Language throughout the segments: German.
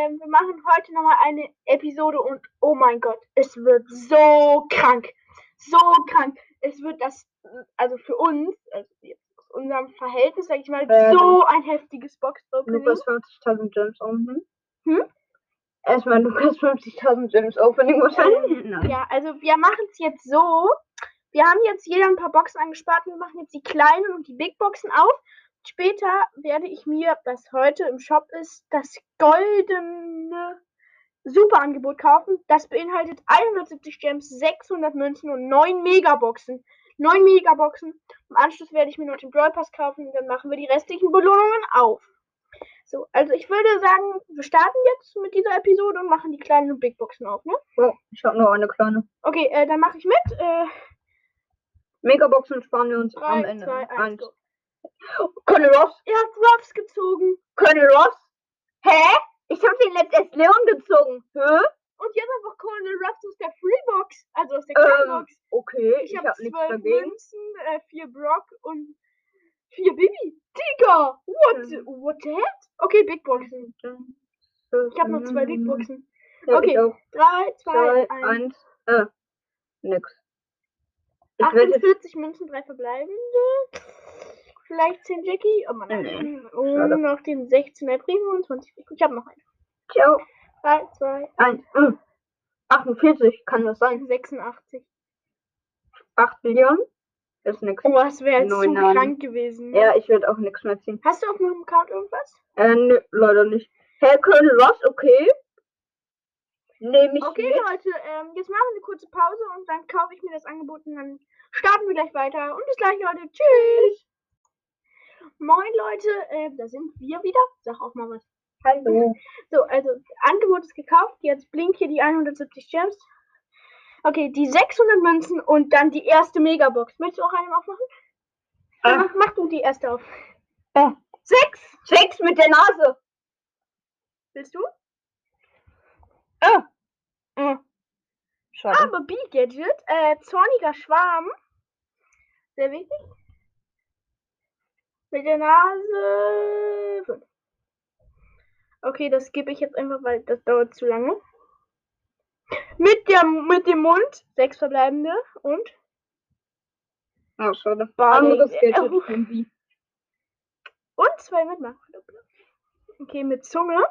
ähm, wir machen heute nochmal eine Episode und oh mein Gott, es wird so krank. So krank. Es wird das, also für uns, also jetzt aus unserem Verhältnis, sag ich mal, Ähm, so ein heftiges Box-Opening. Lukas 50.000 Gems Opening. Hm? Erstmal Lukas 50.000 Gems Opening wahrscheinlich. Nein. Ja, also wir machen es jetzt so. Wir haben jetzt jeder ein paar Boxen angespart. Wir machen jetzt die kleinen und die Big Boxen auf. Später werde ich mir, was heute im Shop ist, das goldene Superangebot kaufen. Das beinhaltet 170 Gems, 600 Münzen und 9 Megaboxen. 9 Megaboxen. Im Anschluss werde ich mir noch den Brawl Pass kaufen und dann machen wir die restlichen Belohnungen auf. So, also ich würde sagen, wir starten jetzt mit dieser Episode und machen die kleinen und Big Boxen auf, ne? Oh, ich habe nur eine kleine. Okay, äh, dann mache ich mit. Äh, Megaboxen sparen wir uns 3, am Ende. 2, 1, Eins. Colonel Ross. Er hat Ruffs gezogen. Colonel Ross? Hä? Ich habe den letzt erst Leon gezogen. Hä? Und jetzt einfach Colonel Ruffs aus der Freebox. Also aus der Ähm, Kleinbox. Okay, ich ich habe nichts zwölf. Münzen, äh, vier Brock und vier Bibi. Digga! What? Hm. What the heck? Okay, Big Boxen. Ich habe noch zwei Big Boxen. Okay, ich auch. 3, 2, Zwei, 1. eins. Äh, nix. Ich werde jetzt 48 Münzen, drei verbleibende. Vielleicht 10 Jackie. Oh Mann. Nee, Und schade. noch den 16er Primo und 20 Rico. Ich habe noch einen. Ciao. 3, 2, Eins. Äh. 48, kann das sein? 86. 8 Millionen? Ist nix. Oh, das wäre jetzt zu krank gewesen. ne? Ja, ich werde auch nichts mehr ziehen. Hast du auf meinem Account irgendwas? Äh, nö, leider nicht. Herr Colonel Ross, okay. Nehme ich Okay, mit. Leute, ähm, jetzt machen wir eine kurze Pause und dann kaufe ich mir das Angebot und dann starten wir gleich weiter. Und bis gleich, Leute. Tschüss. Moin, Leute. Äh, da sind wir wieder. Sag auch mal was. Hallo. So, also, Angebot ist gekauft. Jetzt blinkt hier die 170 Gems. Okay, die 600 Münzen und dann die erste Megabox. Möchtest du auch eine aufmachen? Ah. mach, mach du die erste auf. Äh, Sechs. Sechs mit der Nase. Willst du? Ah. Äh. Schade. Aber B-Gadget, äh, zorniger Schwarm. Sehr wichtig. Mit der Nase. fünf. Okay, das gebe ich jetzt einfach, weil das dauert zu lange. Mit, der, mit dem Mund. Sechs verbleibende. Und? Ah, schade. Bade- Anderes äh, uh. von B. Und zwei mit Makrodoppler. Okay, mit Zunge.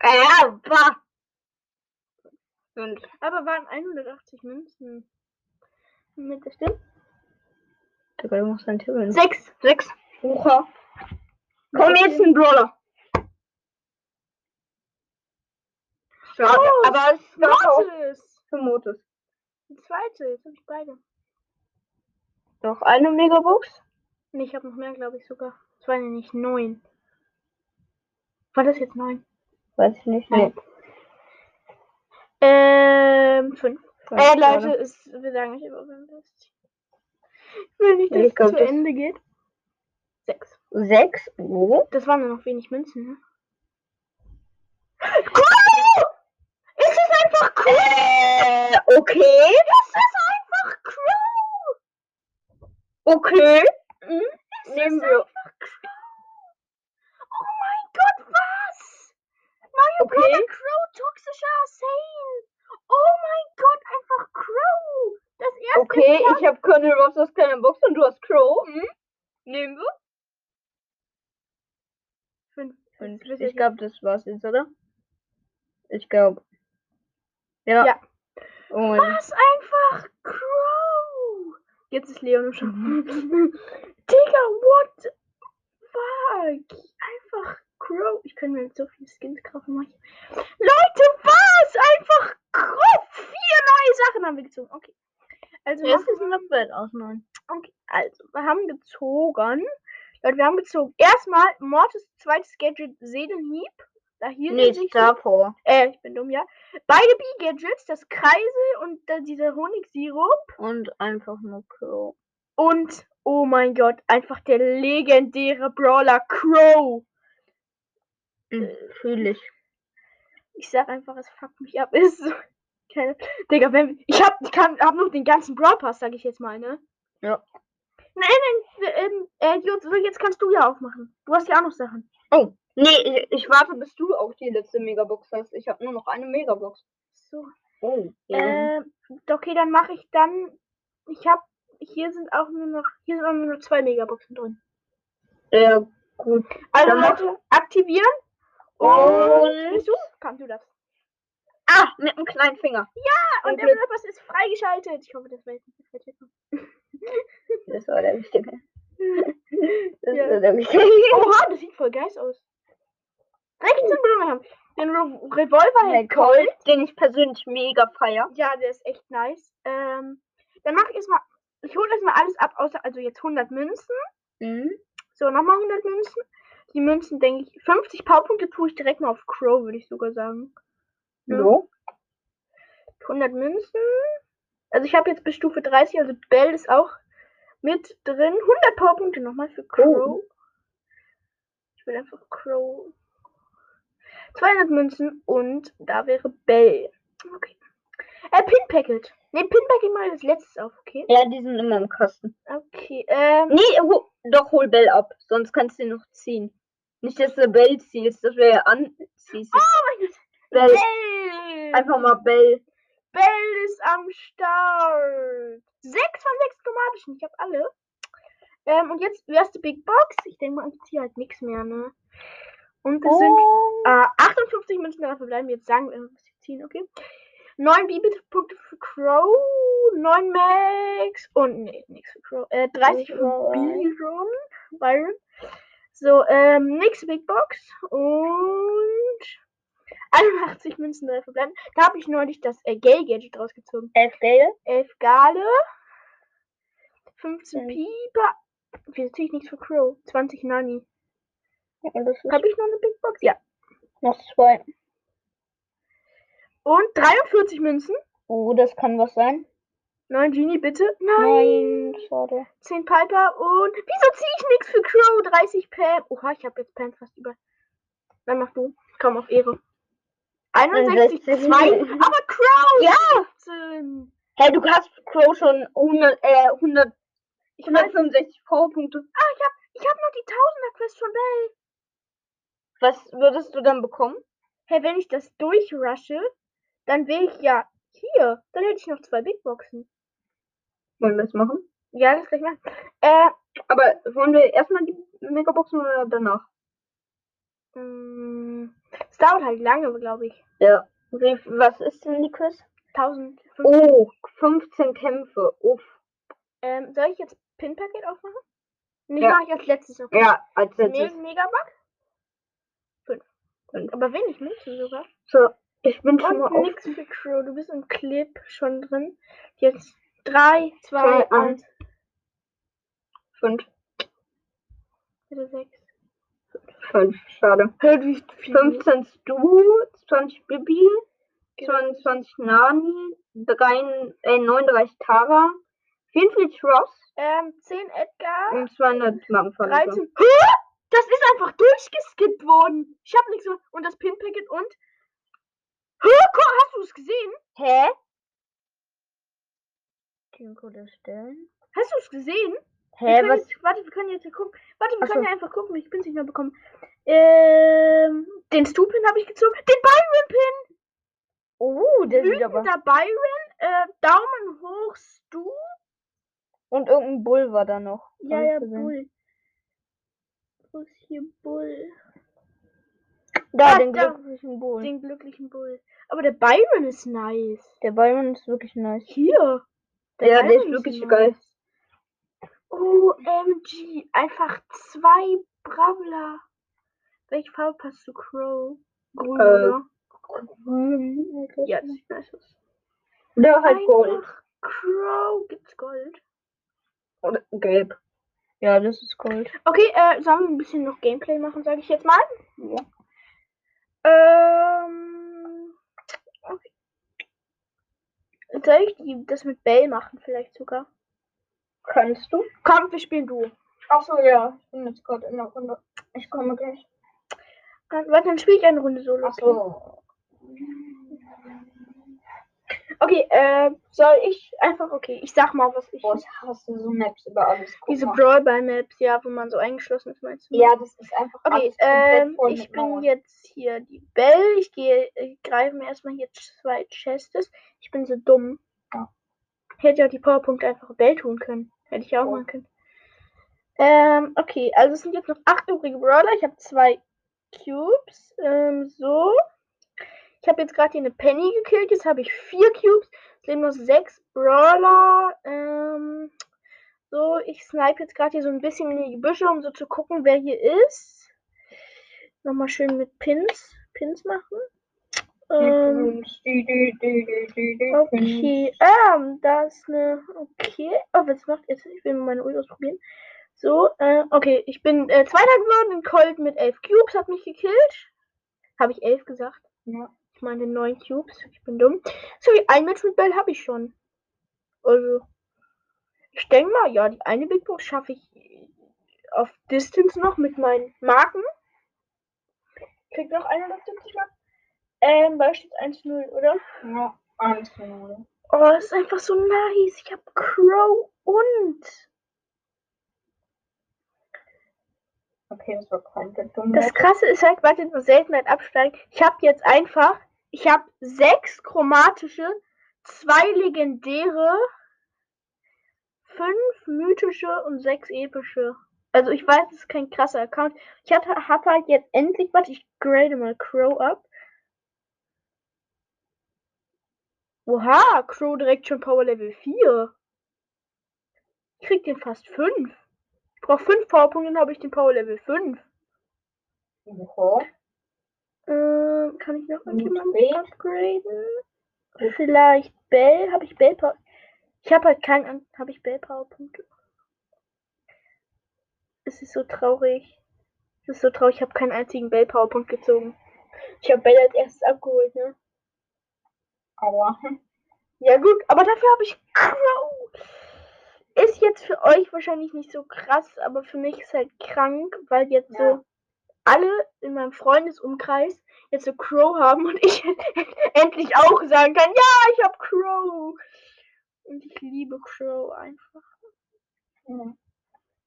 Äh, bah. Fünf. Aber waren 180 Münzen. Mit der Stimme? Digga, du musst dein Tippen. Sechs. Sechs. Oha. Komm jetzt ein Brawler. Schade, Oh, aber es war auch Mortis. für Motus. Die zweite. Jetzt habe ich beide. Noch eine Megabox? Nee, ich habe noch mehr, glaube ich sogar. Es waren ja nicht neun. War das jetzt neun? Weiß ich nicht. Nein. Nee. Ähm, fünf. Fünf, Äh. Leute, ist, wir sagen nicht immer, wenn das. Ich will nicht, dass Ich es glaub, zu das- Ende geht. Sechs. Sechs? Oh. Das waren nur noch wenig Münzen, ne? Crow! Es ist einfach Crow! Äh, okay. Das ist einfach Crow! Okay. Es Nehmen wir. Oh mein Gott, was? Neuer Okay. Brawler Crow, toxischer Assassin! Oh mein Gott, einfach Crow! Das erste Okay, Mal- ich habe Colonel Ross aus kleiner Box und du hast Crow. Hm? Nehmen wir. Fünf. Ich glaube, das war's jetzt, oder? Ich glaube. Ja. Ja. Und Was? Einfach Crow! Jetzt ist Leon Shop. Digga, what the fuck? Einfach Crow. Ich könnte mir jetzt so viele Skins kaufen. Leute, was? Einfach Crow! Vier neue Sachen haben wir gezogen. Okay. Also, es machen ist ein Upgrade aus neun. Okay, also, wir haben gezogen. Leute, wir haben gezogen. Erstmal Mortis zweites Gadget Seelenhieb. Da hier Nee, Power. Äh, ich bin dumm, ja. Beide B-Gadgets, das Kreisel und äh, dieser Honigsirup. Und einfach nur Crow. Und, oh mein Gott, einfach der legendäre Brawler Crow. Mhm. Fühle ich. Ich sag einfach, es fuckt mich ab. Ist so. Keine. Digga, wenn. Ich hab, ich kann, hab noch den ganzen Brawl Pass, sag ich jetzt mal, ne? Ja. Nein, nein, ähm, äh, jetzt kannst du ja aufmachen. Du hast ja auch noch Sachen. Oh, Nee, ich, ich warte, bis du auch die letzte Megabox hast. Ich habe nur noch eine Megabox. So. Oh. Äh, okay, dann mache ich dann. Ich habe. Hier sind auch nur noch. Hier sind auch nur noch zwei Megaboxen drin. Ja, gut. Also Leute, aktivieren. Und- Bist du? Komm, du das. Ah, mit dem kleinen Finger. Und Und der Developers ist freigeschaltet. Ich hoffe, das war jetzt nicht falsche. Das war der Wichtige. Das Ja. war der Wichtige. Oha, das sieht voll geil aus. 16 Blumen haben. Den Re Revolver hält Colt. Colt, den ich persönlich mega feier. Ja, der ist echt nice. Ähm, dann mache ich erstmal. Ich hole erstmal alles ab, außer also jetzt 100 Münzen. Mhm. So, nochmal 100 Münzen. Die Münzen, denke ich, 50 Powerpunkte tue ich direkt mal auf Crow, würde ich sogar sagen. Ja. So. 100 Münzen. Also ich habe jetzt bis Stufe 30, also Bell ist auch mit drin. 100 Powerpunkte nochmal für Crow. Ich will einfach Crow. 200 Münzen und da wäre Bell. Okay. Äh, Pinpacket. Ne, Pinpacket ich als letztes auf, okay? Ja, die sind immer im Kasten. Okay, ähm. Nee, ho doch, hol Bell ab. Sonst kannst du ihn noch ziehen. Nicht, dass du Bell ziehst, das wäre ja anziehst. Oh mein Gott. Bell. Bell! Einfach mal Bell. Bell ist am Start. Sechs von sechs chromatischen. Ich habe alle. Ähm, und jetzt erste Big Box. Ich denke mal, ich ziehe halt nichts mehr, ne? Und es sind Oh. äh, 58 Münzen dafür bleiben. Jetzt sagen wir, was wir ziehen, okay? 9 Bibit-Punkte für Crow, 9 Max und nee, nichts für Crow. Äh, 30 für. Byron. Byron. So, ähm, nächste Big Box und 81 Münzen dafür bleiben. Da habe ich neulich das äh, Gale-Gadget rausgezogen. Elf Gale. 11 Gale, 15 Mhm. Pieper. Wieso ziehe ich nichts für Crow? 20 Nani. Ist Habe ich noch eine Big Box? Ja. noch zwei. Und 43 Münzen. Oh, das kann was sein. 9 Genie, bitte. Nein. Nein, schade. 10 Piper und. Wieso ziehe ich nichts für Crow? 30 Pam. Oha, ich habe jetzt Pam fast über. Dann mach du. Komm auf Ehre. 61, 61. 2. Aber Crow! Ja! 17. Hey, du hast Crow schon 100, äh, 100, Ich weiß, 165 Powerpunkte. ah, ich habe ich hab noch die Tausender Quest von Bell. Was würdest du dann bekommen? Hey, wenn ich das durchrushe, dann wäre ich ja hier. Dann hätte ich noch zwei Big Boxen. Wollen wir das machen? Ja, das gleich mal. Äh, Aber wollen wir erstmal die Megaboxen oder danach? mh, es dauert halt lange, glaube ich. Ja. Was ist denn die Quiz? 1000. Oh, 15 Kämpfe. Uff. Ähm, soll ich jetzt Pin-Packet aufmachen? Nee, Ja. mache ich als letztes. Okay. Ja, als Me letztes. Megabuck? Fünf. Fünf. Aber wenig Münzen sogar. So, ich bin schon mal Und auf. nix für Crow. Du bist im Clip schon drin. Jetzt 3, 2, Zwei, 1. 5. Bitte 6. 5. Schade. Hört wie viel. 15 Stu, 20 Bibi, Genau. 22 Nani, 3, äh, 39 Tara, 44 Ross Ähm, 10 Edgar. und 200 Magenverletzung. 13. Hä? Das ist einfach durchgeskippt worden. Ich hab nichts so. Und das Pin-Packet und. Hast du es gesehen? Hä? Teamcode erstellen. Hast du es gesehen? Wir Hä, können was? Jetzt, warte, wir können jetzt hier gucken. Warte, wir Ach können ja einfach gucken. Ich bin nicht mehr bekommen. Ähm, den Stu-Pin habe ich gezogen. Den Byron-Pin. Oh, der sieht aber. Wütender Byron. Äh, Daumen hoch, Stu. Und irgendein Bull war da noch. Ja, ja, gesehen. Bull. Wo ist hier Bull? Da, Ah, den da. glücklichen Bull. Den glücklichen Bull. Aber der Byron ist nice. Der Byron ist wirklich nice. Hier. Ja, der ist Byron wirklich geil. OMG. Einfach zwei Bravler. Welche Farbe passt zu Crow? Grün, Äh, oder? Hm, Ja, das sieht nice aus. Oder halt Gold. Einfach Crow. Gibt's Gold? Oder gelb. Ja, das ist Gold. Okay, äh, sollen wir ein bisschen noch Gameplay machen, sage ich jetzt mal? Ja. Ähm. Okay. Soll ich die, das mit Bell machen, vielleicht sogar? Kannst du? Komm, wir spielen du. Achso, ja. Ich bin jetzt gerade in der Runde. Ich komme gleich. Dann, warte, dann spiele ich eine Runde Solo. Achso. Okay, äh, soll ich einfach, okay, ich sag mal, was ich. Boah, ich hasse so Maps über alles. Guck Diese. Brawlball-Maps, ja, wo man so eingeschlossen ist, meinst du? Ja, das ist einfach Okay, ähm, ich bin Mauern. jetzt hier die Bell. Ich gehe, ich greife mir erstmal hier zwei Chests. Ich bin so dumm. Ja. Ich hätte ja die Powerpunkte einfach Bell tun können. Hätte ich auch Oh. machen können. Ähm, okay, also es sind jetzt noch acht übrige Brawler. Ich habe zwei Cubes. Ähm, so. Ich habe jetzt gerade hier eine Penny gekillt. Jetzt habe ich vier Cubes. Es leben noch sechs Brawler. Ähm, so, ich snipe jetzt gerade hier so ein bisschen in die Gebüsche, um so zu gucken, wer hier ist. Nochmal schön mit Pins, Pins machen. Ähm, okay, ähm, da ist eine, okay. Oh, was macht jetzt? Ich will meine Ult ausprobieren. So, äh, okay, ich bin äh, Zweiter geworden in Colt mit elf Cubes, hat mich gekillt. Habe ich elf gesagt? Ja. Ich meine neun Cubes, ich bin dumm. So, wie ein Match mit Bell habe ich schon. Also, ich denke mal, ja, die eine Big Box schaffe ich auf Distance noch mit meinen Marken. Krieg noch 170 Marken. Ähm, da steht 1-0, oder? Ja, eins nur. Oh, das ist einfach so nice. Ich habe Crow und. Okay, das war komplett dumm. Das krasse ist halt, warte, nur Seltenheit absteigen. Ich habe jetzt einfach, ich habe sechs chromatische, zwei legendäre, fünf mythische und sechs epische. Also ich weiß, es ist kein krasser Account. Ich hatte, hab halt jetzt endlich, warte, ich grade mal Crow ab. Oha, Crow direkt schon Power Level 4. Ich krieg den fast 5. Ich brauche 5 Powerpunkte, dann habe ich den Power Level 5. Oha. Ähm, kann ich noch irgendjemanden upgraden? Vielleicht Bell? Habe ich Bell Power? Ich habe halt keinen. Habe ich Bell Powerpunkte? Es ist so traurig. Es ist so traurig. Ich habe keinen einzigen Bell Powerpunkt gezogen. Ich habe Bell als erstes abgeholt, ne? Aua. Ja gut, aber dafür habe ich Crow. Ist jetzt für euch wahrscheinlich nicht so krass, aber für mich ist halt krank, weil jetzt Ja. so alle in meinem Freundesumkreis jetzt so Crow haben und ich endlich auch sagen kann, ja, ich habe Crow. Und ich liebe Crow einfach. Ja.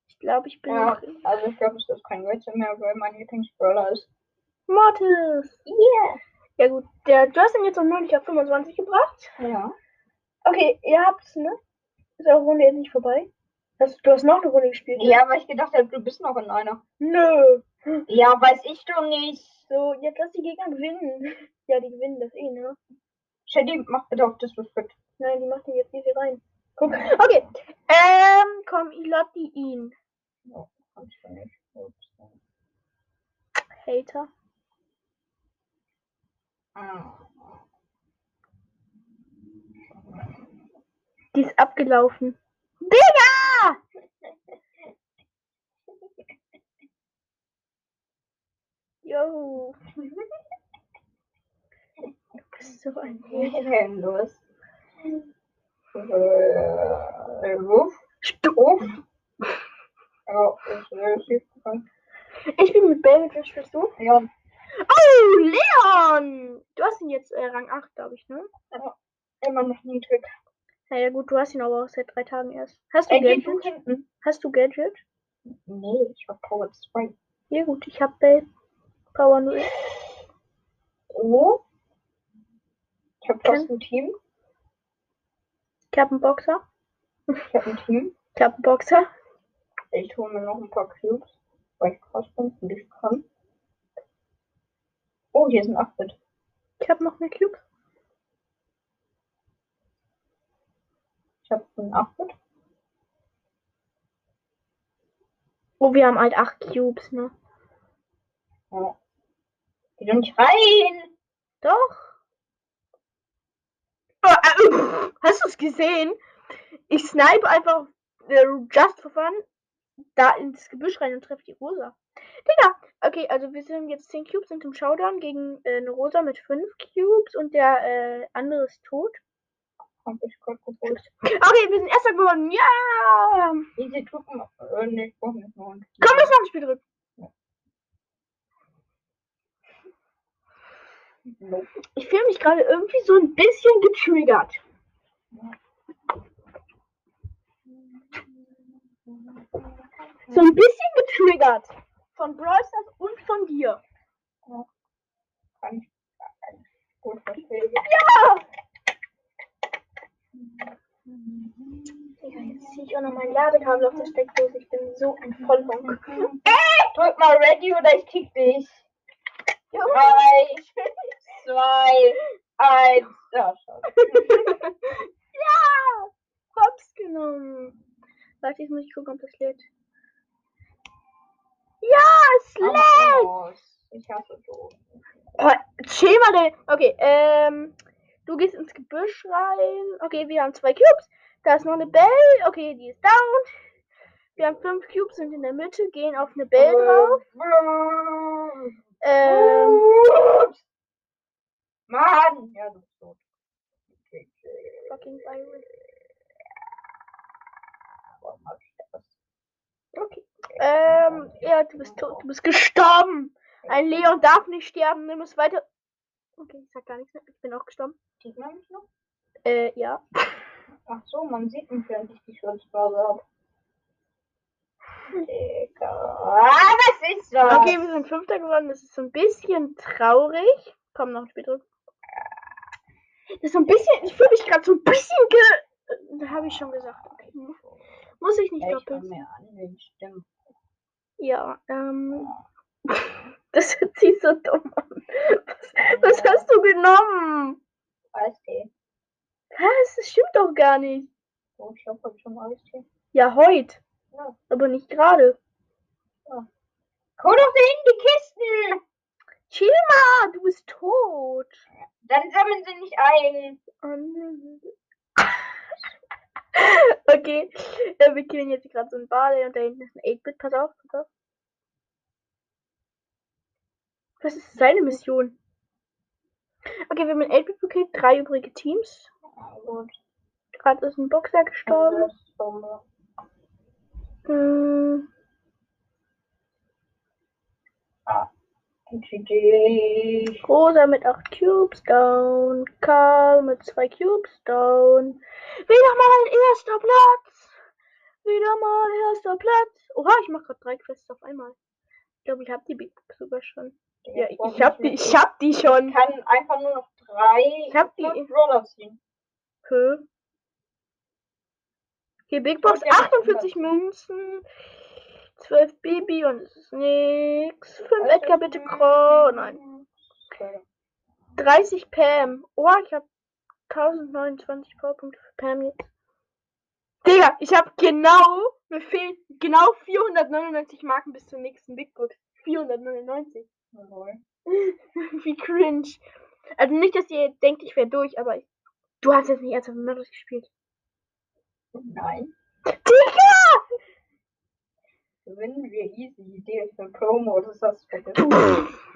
Ich glaube, ich bin Ja, also ich glaube, es ist kein Rätsel mehr, weil mein Lieblingsbrawler ist. Mortis. Yeah. Ja gut, der, du hast ihn jetzt noch neulich auf 25 gebracht. Ja. Okay, ihr habt's, ne? Ist eure Runde jetzt nicht vorbei? Hast, du hast noch eine Runde gespielt? ne? Ja, weil ich gedacht habe, du bist noch in einer. Nö. Ja, weiß ich doch nicht. So, jetzt lass die Gegner gewinnen. Ja, die gewinnen das eh, ne? Shady, mach bitte auf Disrespect. Nein, die macht den jetzt easy rein. Guck. Okay. Ähm, komm, ich die ihn. Ja, kannst du nicht. Ups. Hater. Die ist abgelaufen. Digga! Yo. Du bist so ein Was denn los? Wuff. Wuff. Ja. Ich bin mit spielst du? Ja, Oh, Leon! Du hast ihn jetzt äh, Rang 8, glaube ich, ne? immer noch niedrig. Ja, gut, du hast ihn aber auch seit drei Tagen erst. Hast du geht Gadget? hinten. Hast du Gadget? Nee, ich war Power 2. Ja, gut, ich hab Bell. Power 0. Oh. Ich hab fast ein Team. Ich hab einen Boxer. Ich hab ein Team. Ich hab einen Boxer. Ich hole mir noch ein paar Cubes, weil ich krass bin und ich kann. Oh, hier ist ein 8-Bit. Ich hab noch eine Cube. Ich hab einen 8-Bit. Oh, wir haben halt 8 Cubes, ne? Ja. Geh doch nicht rein! Doch. Oh, äh, hast du es gesehen? Ich snipe einfach äh, just for fun da ins Gebüsch rein und treffe die Rosa. Digga, okay, also wir sind jetzt 10 Cubes sind im Showdown gegen äh, eine Rosa mit 5 Cubes und der äh, andere ist tot. Hab ich gerade geholt. Okay, wir sind erster geworden. Ja! Easy drücken. Äh, nee, ich brauch nicht mehr. Komm, lass noch ein Spiel drücken. Nope. Ich fühle mich gerade irgendwie so ein bisschen getriggert. So ein bisschen getriggert. Von Brawl Stars und von dir. Kann ich kann ich gut verstehen. Ja! Digga, jetzt ziehe ich auch noch mein Ladekabel auf der Steckdose. Ich bin so ein Vollbonk. Drück mal ready oder ich kick dich. Ja. Drei, zwei, eins. Ja, ja! Hops genommen. Warte, jetzt muss ich gucken, ob das lädt. Ja! Aus. Ich hasse so. Oh, chill mal, ey. Okay, ähm, du gehst ins Gebüsch rein. Okay, wir haben zwei Cubes. Da ist noch eine Bell. Okay, die ist down. Wir haben fünf Cubes, sind in der Mitte, gehen auf eine Bell drauf. Ähm, Mann! Ja, du bist tot. Fucking Byron. Okay. Ähm, ja, du bist tot. Du bist gestorben. Ein Leon darf nicht sterben. Nimm es weiter. Okay, ich sag gar nichts mehr. Ich bin auch gestorben. Sieht man mich noch? Äh, ja. Ach so, man sieht mich, wenn ich die Schutzphase habe. Digga. Ah, was ist das? Okay, wir sind Fünfter geworden. Das ist so ein bisschen traurig. Komm, noch ein Spiel drücken. Das ist so ein bisschen, ich fühle mich gerade so ein bisschen ge... Da habe ich schon gesagt. Okay. Muss ich nicht ich doppelt. kann mir an den Stimmen. Ja, ähm... Das hört sich so dumm an. Was, was hast du genommen? Eistee. Was? Das stimmt doch gar nicht. Oh, ich hab heute schon Eistee. Ja, heute. Ja. Aber nicht gerade. Hol doch dahin die Kisten! Chill mal, du bist tot. Dann sammeln sie nicht ein. Okay, äh, wir killen jetzt gerade so einen Bale und da hinten ist ein 8-Bit. Pass auf, pass auf. Was ist seine Mission? Okay, wir haben einen 8-Bit gekillt, drei übrige Teams. Gut. Gerade ist ein Boxer gestorben. Hm, Rosa mit 8 Cubes down. Karl mit 2 Cubes down. Wieder mal erster Platz. Wieder mal erster Platz. Oha, ich mache gerade drei Quests auf einmal. Ich glaube, ich habe die Big Box sogar schon. Ja, ich, ich habe die, ich hab die schon. Ich kann einfach nur noch drei Ich hab die- Roller ziehen. Okay, Big Box, Und ja, 48 Münzen, 12 Baby und es ist nix. 5 Edgar, bitte Crow. Nein. Okay. 30 Pam. Oh, ich habe 1029 Powerpunkte für Pam jetzt. Digga, ich habe genau, mir fehlen genau 499 Marken bis zur nächsten Big Box. 499. Jawohl. Wie cringe. Also nicht, dass ihr denkt, ich wäre durch, aber ich, du hast jetzt nicht ernsthaft mit Modus gespielt. Nein. Digga! Gewinnen wir easy. Idee, ich bin Pro-Modus, das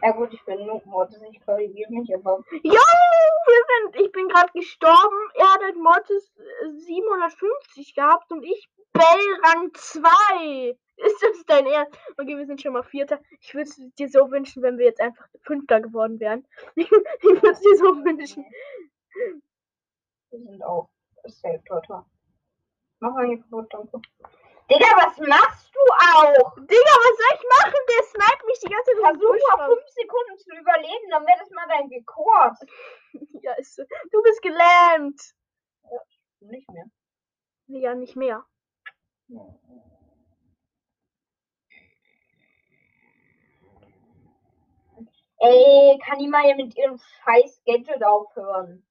ja gut, ich bin Noob-Modus, ich korrigiere mich, aber Jo, wir sind, ich bin gerade gestorben. Er hat halt Mortis äh, 750 gehabt und ich Bell Rang 2. Ist das dein Ernst? Okay, wir sind schon mal Vierter. Ich würde es dir so wünschen, wenn wir jetzt einfach Fünfter geworden wären. Ich, würde es dir so wünschen. wir sind auch safe Totter. Mach mal hier kaputt, danke. Digga, was machst du auch? Digga, was soll ich machen? Der sniped mich die ganze Zeit. Versuch mal raus. fünf Sekunden zu überleben, dann wäre das mal dein Rekord. Ja, ist so. Du bist gelähmt. Nicht mehr. Ja, nicht mehr. Ey, kann die mal mit ihrem scheiß Gadget aufhören?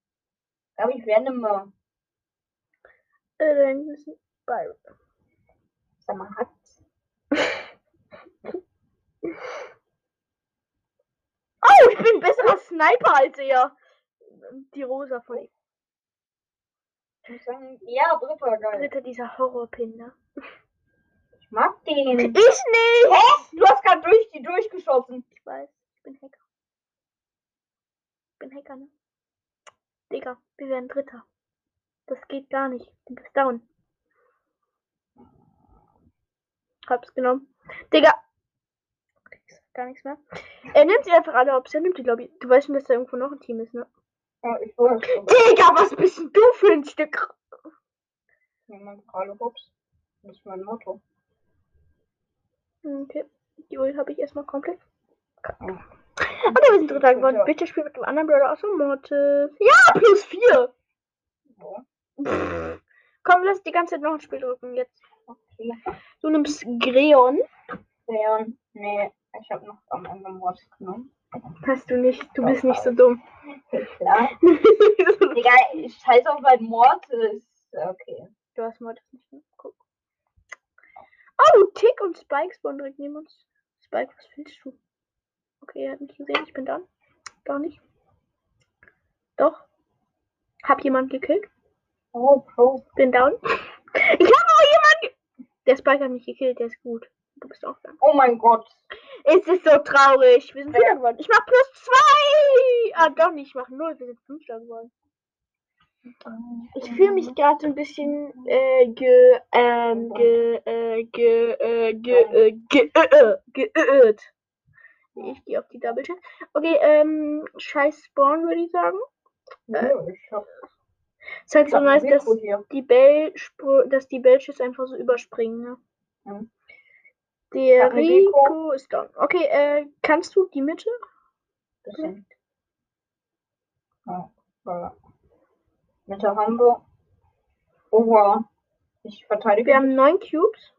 Ich glaube, ich werde mal. Äh, da hinten ist ein Byron. Sag mal, hat. Oh, ich bin besserer Sniper als er. Die Rosa von ihm. Ich muss sagen, ja, dritter geil. Dritter dieser Horrorpin, ne? Ich mag den. Ich nicht! Hä? Du hast gerade durch die durchgeschossen. Ich weiß, ich bin Hacker. Ich bin Hacker, ne? Digga, wir werden Dritter. Das geht gar nicht. Du bist down. Hab's genommen. Digga! gar nichts mehr. Er nimmt sie einfach alle hops. Er nimmt die Lobby. Du weißt schon, dass da irgendwo noch ein Team ist, ne? Ja, ich weiß. Digga, was bist denn du für ein Stück? Niemand gerade Hops. Das ist mein Motto. Okay. Die Ult habe ich erstmal komplett. Ja. Okay, wir sind dritter geworden. Ja. Bitte spiel mit dem anderen Brawler aus dem Mortis. Ja, plus vier. So, Komm, lass die ganze Zeit noch ein Spiel drücken jetzt. Okay. Du nimmst Greon. Leon, nee, ich habe noch am Ende Mord genommen. Hast du nicht. Du bist nicht so dumm. Klar. Digga, ich scheiß auf mein Mortis. Okay. du hast Mortis nicht. Ne? Guck. Oh, Tick und Spike spawnen direkt neben uns. Spike, was willst du? Okay, er hat mich gesehen. Ich bin da. Gar nicht. Doch. Hab jemand gekillt. Oh, Pro. Bin down. Ich habe auch jemanden. Ge- Der Spike hat mich gekillt. Der ist gut. Du bist auch da. Oh mein Gott. Es ist so traurig. Wir sind Ja. Vierter geworden. Ich mach plus zwei. Ah, doch nicht. Ich mach null. Wir sind Fünfter geworden. Ich fühle mich gerade so ein bisschen äh, ge, ähm, ge, äh, ge, äh, ge, äh, ge, äh, äh, geirrt. Ich gehe auf die Double Chat. Okay, ähm, scheiß Spawn, würde ich sagen. Ja, ich hab Ist halt so nice, dass die Bell, dass die Bellschüsse einfach so überspringen, ne? Hm. Der Rico. Ist down. Okay, äh, kannst du die Mitte? Bisschen. Ja, ja. Mitte haben wir. Oh wow. Ich verteidige. Wir haben neun Cubes.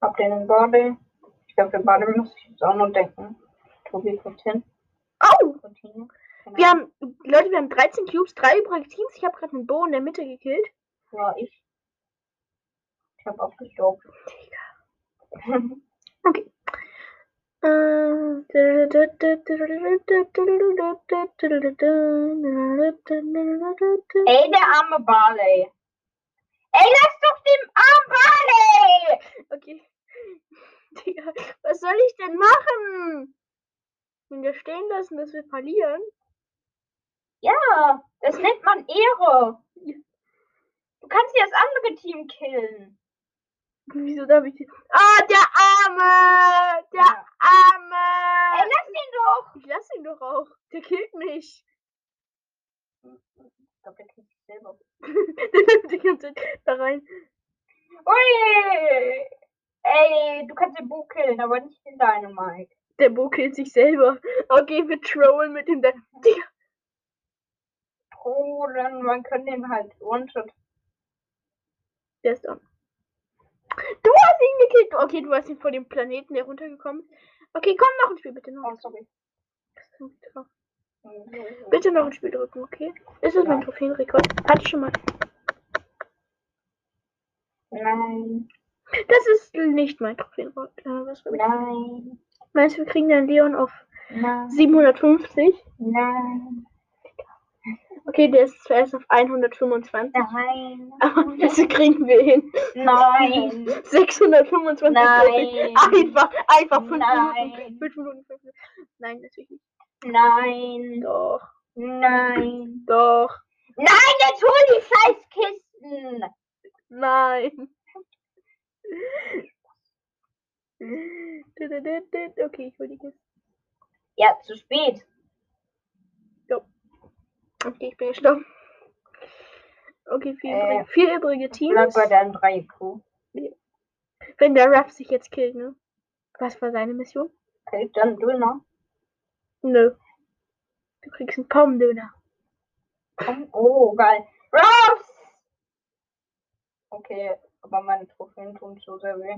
Hab den Bade. Ich glaube, den Bade muss ich jetzt auch noch denken. Tobi kommt hin. Oh! Routine. Wir haben, Leute, wir haben 13 Cubes, drei übrige Teams. Ich habe gerade einen Bo in der Mitte gekillt. Ja, ich. Ich hab aufgestaubt. Okay. Ey, der arme Barley. Ey, lass doch den armen Barley! Okay. Digga, was soll ich denn machen? Wenn wir stehen lassen, dass wir verlieren? Ja, das nennt man Ehre. Du kannst ja das andere Team killen. Wieso darf ich. Ah, der Arme! Der Ja. Arme! Ey, lass ihn doch! Ich lass ihn doch auch. Der killt mich. Ich glaube, der killt sich selber. Der läuft die ganze Zeit da rein. Ui! Ey, du kannst den Bo killen, aber nicht den Dynamite. Der Bo killt sich selber. Okay, wir trollen mit dem. Digga, Oh, dann man kann den halt One-Shot. der ist down. Du hast ihn gekillt. Okay, du hast ihn vor dem Planeten, der runtergekommen ist. Okay, komm, noch ein Spiel, bitte noch. Oh, sorry. Bitte noch ein Spiel drücken, okay? Ist das mein Trophäenrekord? Hatte ich schon mal. Nein, Das ist nicht mein Trophäenrekord. Äh, nein, Meinst du, wir kriegen den Leon auf nein, 750? nein, Okay, der ist zuerst auf 125. nein, Aber das kriegen wir hin. nein, 625 Trophäen. Nein. Einfach, einfach 5 Nein. Minuten. 5 Minuten, 5 Minuten. Nein, natürlich nicht. nein, Doch, nein. doch, Nein, jetzt hol die scheiß Kisten! nein. Okay, ich hol die Kiste. Ja, zu spät. Okay, ich bin gestorben. Okay, vier, Äh, übrige, vier übrige Bleib Teams. bei deinem 3 Q. Wenn der Ruff sich jetzt killt, ne? Was war seine Mission? Okay, dann Döner. Nö. Du kriegst einen Pommdöner. Oh, geil. Ruffs! Okay, aber meine Trophäen tun so sehr weh.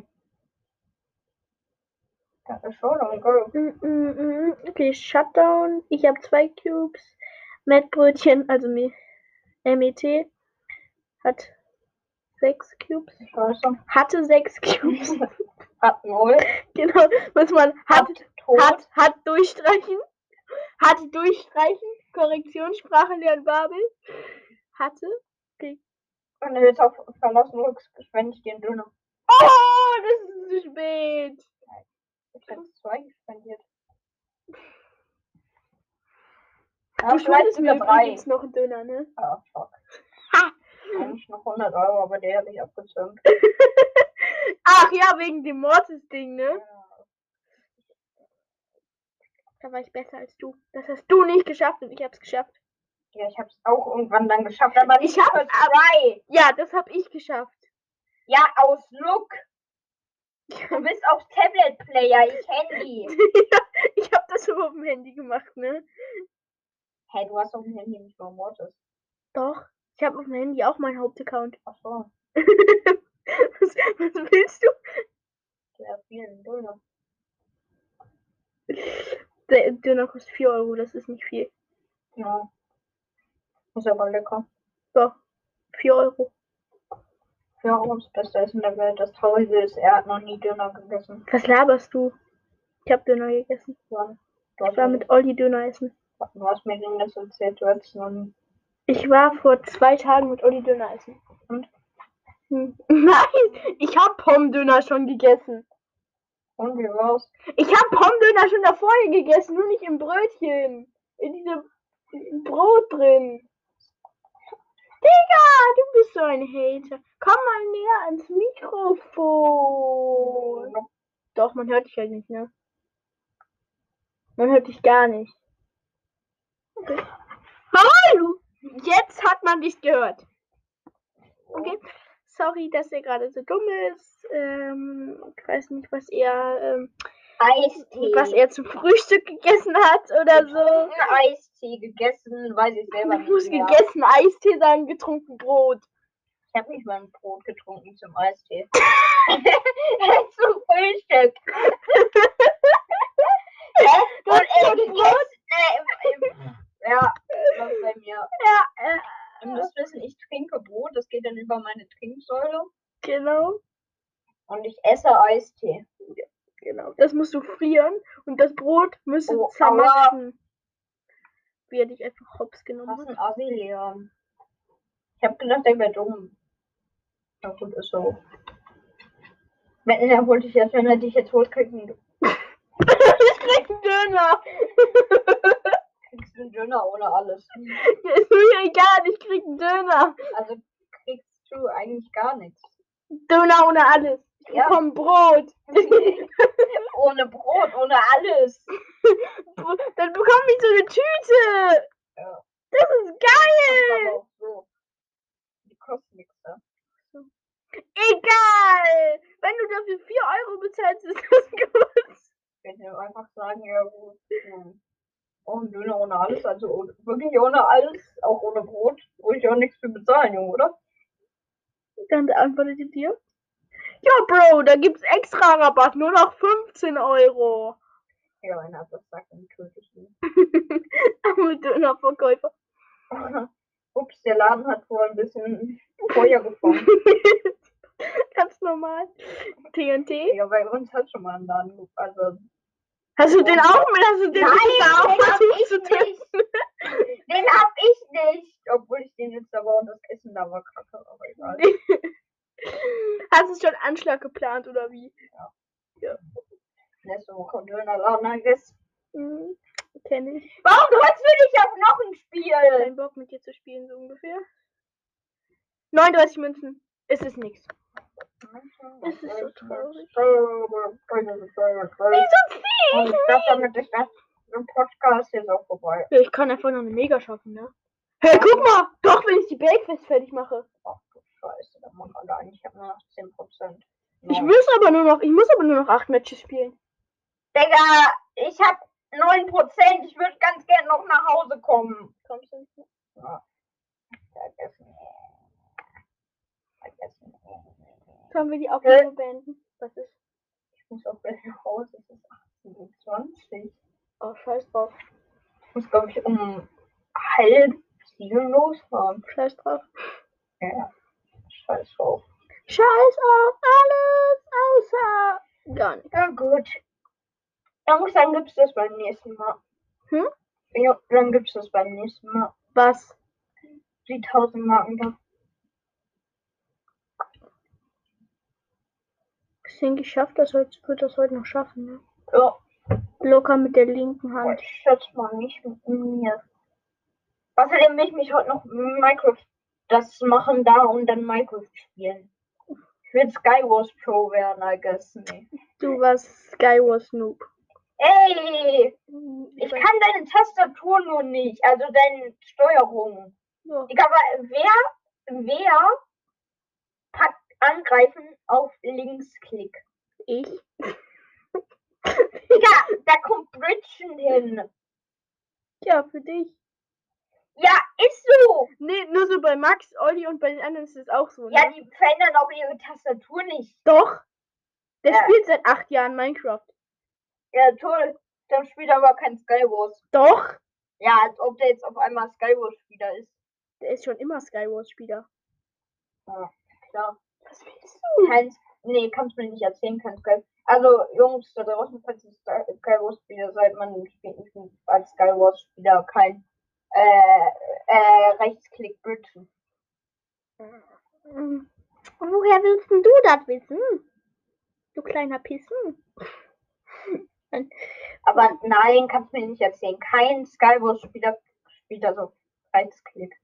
Das ist schon ein. Mm, mm, mm. Okay, Shutdown. Ich habe zwei Cubes. Mettbrötchen, also Mi- MET, hat sechs Cubes. Scheiße. Hatte sechs Cubes. Hat null. genau, was man hat, tot. hat, hat durchstreichen. Hat durchstreichen. Korrektionssprache lernen Babel. Hatte. Wenn du jetzt auf verlassen ich einen Döner. Oh, das ist zu spät. Ich hätte zwei gespendiert. Du Ja, vielleicht schuldest mir übrigens noch einen Döner, ne? Ah, fuck. Eigentlich noch 100 Euro, aber der habe ich abgezockt. Ach ja, wegen dem Mortis-Ding, ne? Da war ich besser als du. Das hast du nicht geschafft und ich hab's geschafft. Ja, ich hab's auch irgendwann dann geschafft, aber Ich hab's für zwei. Ja, das hab ich geschafft. Ja, aus Look. Du bist auf Tablet-Player, ich Handy. ich hab das auf dem Handy gemacht, ne? Hey, du hast auf dem Handy nicht nur Mortis. Doch. Ich habe auf dem Handy auch meinen Hauptaccount. Ach so, was, was willst du? hat vielen Döner. Der Döner kostet 4 Euro, das ist nicht viel. Ja. Ist aber lecker. Doch. 4 Euro. Ja, auch das beste Essen der Welt. Das Traurige ist, er hat noch nie Döner gegessen. Was laberst du? Ich hab Döner gegessen. Ja. Ich hast, war mit Olli Döner essen. du hast mir gegen das erzählt, du hättest noch nie. Ich war vor zwei Tagen mit Olli Döner essen. Und? Hm. Nein, ich hab Pommdöner schon gegessen. Und wie war's? Ich hab Pommdöner schon davor gegessen, nur nicht im Brötchen. In diesem Brot drin. Digga, du bist so ein Hater. Komm mal näher ans Mikrofon. Doch, man hört dich halt nicht, ne? Man hört dich gar nicht. Okay. Hallo! Jetzt hat man dich gehört. Okay. Sorry, dass er gerade so dumm ist. Ähm, ich weiß nicht, was er, ähm, Eistee. was er zum Frühstück gegessen hat oder so. Getrunken Eistee gegessen, weiß ich selber Du musst nicht mehr. gegessen, Eistee sagen, getrunken Brot. Ich habe nicht mal ein Brot getrunken zum Eistee. zum Frühstück. Hä? Du hast gegessen. Brot? Äh, ja, das bei mir. Ja, äh, Ihr müsst wissen, ich trinke Brot, das geht dann über meine Trinksäule. genau. Und ich esse Eistee. Genau. Das musst du frieren und das Brot müsste Oh, zermatten. Wie er dich einfach hops genommen Was hat. ein Assi, Leon. Ich hab gedacht, der wäre dumm. Na gut, ist so. Wenn er wollte ich jetzt, wenn er dich jetzt holt, kriegst du ich krieg einen Döner. kriegst du einen Döner ohne alles. Ja, ist mir egal, ich krieg einen Döner. Also kriegst du eigentlich gar nichts. Döner ohne alles. Ja. bekomme Brot. ohne Brot, ohne alles. Dann bekomme ich so eine Tüte. Ja. Das ist geil. Auch so. Die kosten nichts da. Egal. Wenn du dafür 4 Euro bezahlst, ist das gut. Ich werde einfach sagen, ja gut. ein Döner ohne alles, also ohne, wirklich ohne alles, auch ohne Brot, wo ich auch nichts für bezahlen, Junge, oder? Dann antwortete dir. Ja, Bro, da gibt's extra Rabatt, nur noch 15 Euro. Ja, wenn er das sagt, dann töte ich ihn. Arme Dönerverkäufer. Ups, der Laden hat wohl ein bisschen Feuer gefangen. Ganz normal. TNT. Ja, bei uns hat schon mal ein Laden Also, Hast du den auch mit? Hast du den Nein, auch den hab ich zu töten? den hab ich nicht. Obwohl ich den jetzt aber und das Essen da war kacke, aber egal. Hast du schon Anschlag geplant oder wie? Nächste Woche Dönerladen gegessen. Hm, kenn ich. Warum drückst du dich auf noch ein Spiel? Kein Bock mit dir zu spielen, so ungefähr. 39 Münzen. Es ist nichts. Es ist so traurig. Wieso ich glaube, damit ist das im Podcast jetzt auch vorbei. Ja, ich kann einfach noch eine Mega schaffen, ne? Hey, guck mal! Doch, wenn ich die Bakefest fertig mache. Scheiße, da muss allein. Ich habe nur noch 10%. Ich Neun. muss aber nur noch, ich muss aber nur noch 8 Matches spielen. Digga, ich hab 9%. Ich würde ganz gern noch nach Hause kommen. Kommst du nicht? Ja. Vergessen. Vergessen. Sollen wir die Aufnahme beenden? Was ist? Ich muss auch gleich nach Hause. Es ist 18.20 Uhr. Oh, scheiß drauf. Ich muss, glaube ich, um halb sieben losfahren. Scheiß drauf. Ja. Scheiß drauf. Scheiß auf alles außer nichts. Ja, gut. Dann gibt's das beim nächsten Mal. Hm? Ja, dann gibt's das beim nächsten Mal. Was? Die 1000 Marken da. Ich denke, ich schaff das heute, wird das heute noch schaffen, ne? Ja, Locker mit der linken Hand. ich schätze mal nicht mit mir. Außerdem will ich mich heute noch Minecraft das machen da und dann Minecraft spielen. Ich will Skywars Pro werden, I guess. Nee. Du warst Skywars Noob. Ey, ich kann deine Tastatur nur nicht, also deine Steuerung. Ja. Digga, aber wer, wer packt angreifen auf Linksklick? Ich? Digga, da kommt Bridgen hin. Ja, für dich. Ja, ist so. Nee, nur so bei Max, Olli und bei den anderen ist es auch so. Ne? Ja, die verändern auch ihre Tastatur nicht. Doch. Der Ja. spielt seit acht Jahren Minecraft. Ja, toll. Der spielt aber kein Skywars. Doch. Ja, als ob der jetzt auf einmal Skywars-Spieler ist. Der ist schon immer Skywars-Spieler. Klar. Was willst du? Kein, nee, kannst du mir nicht erzählen, kein Sky. Also, Jungs da draußen, falls ihr Sky- Skywars-Spieler seid, man spielt nicht als Skywars-Spieler kein äh, äh, Rechtsklick Bridgen. Woher willst du das wissen? Du kleiner Pissen. Aber nein, kannst du mir nicht erzählen. Kein Skywars-Spieler spielt also Rechtsklick.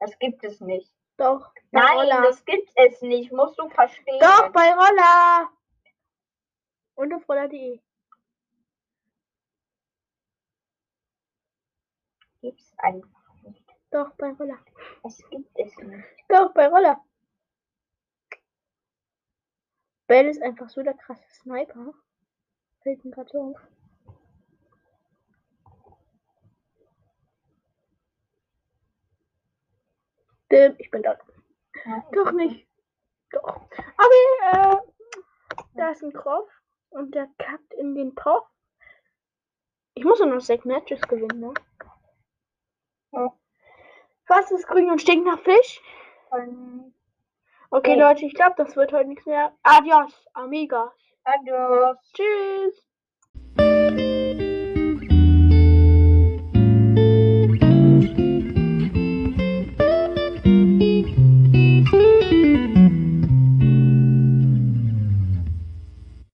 Das gibt es nicht. Doch. Nein, Roller. das gibt es nicht. Musst du verstehen. Doch, bei Roller. Und auf roller.de. gibt's einfach nicht. Doch, bei Roller. Es gibt es nicht. Doch, bei Roller. Bell ist einfach so der krasse Sniper. Fällt mir gerade so auf. Ich bin dort. Doch nicht. Doch. Aber äh, da ist ein Kroff und der kackt in den Topf. Ich muss nur noch sechs Matches gewinnen, ne? Ja. Was ist grün und stinkt nach Fisch? Und Okay, Okay. Leute, ich glaube, das wird heute nichts mehr. Adios, amigas. Adios. Tschüss.